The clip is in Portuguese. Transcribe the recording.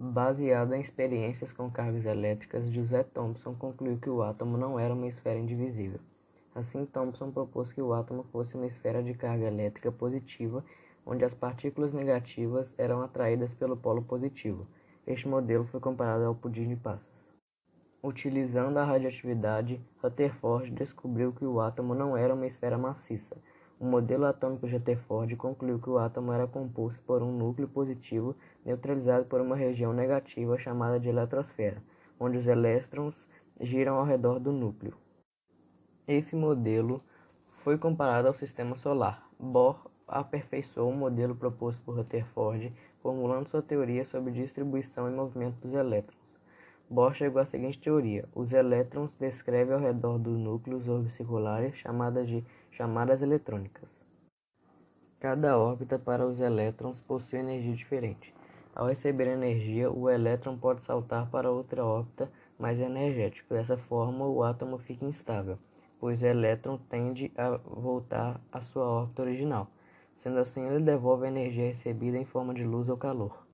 Baseado em experiências com cargas elétricas, José Thomson concluiu que o átomo não era uma esfera indivisível. Assim, Thomson propôs que o átomo fosse uma esfera de carga elétrica positiva, onde as partículas negativas eram atraídas pelo polo positivo. Este modelo foi comparado ao pudim de passas. Utilizando a radioatividade, Rutherford descobriu que o átomo não era uma esfera maciça, o modelo atômico de Rutherford concluiu que o átomo era composto por um núcleo positivo neutralizado por uma região negativa chamada de eletrosfera, onde os elétrons giram ao redor do núcleo. Esse modelo foi comparado ao sistema solar. Bohr aperfeiçoou o modelo proposto por Rutherford, formulando sua teoria sobre distribuição e movimento dos elétrons. Bohr chegou à seguinte teoria: os elétrons descrevem ao redor do núcleo orbes circulares chamadas de chamadas eletrônicas. Cada órbita para os elétrons possui energia diferente. Ao receber energia, o elétron pode saltar para outra órbita mais energética. Dessa forma, o átomo fica instável, pois o elétron tende a voltar à sua órbita original. Sendo assim, ele devolve a energia recebida em forma de luz ou calor.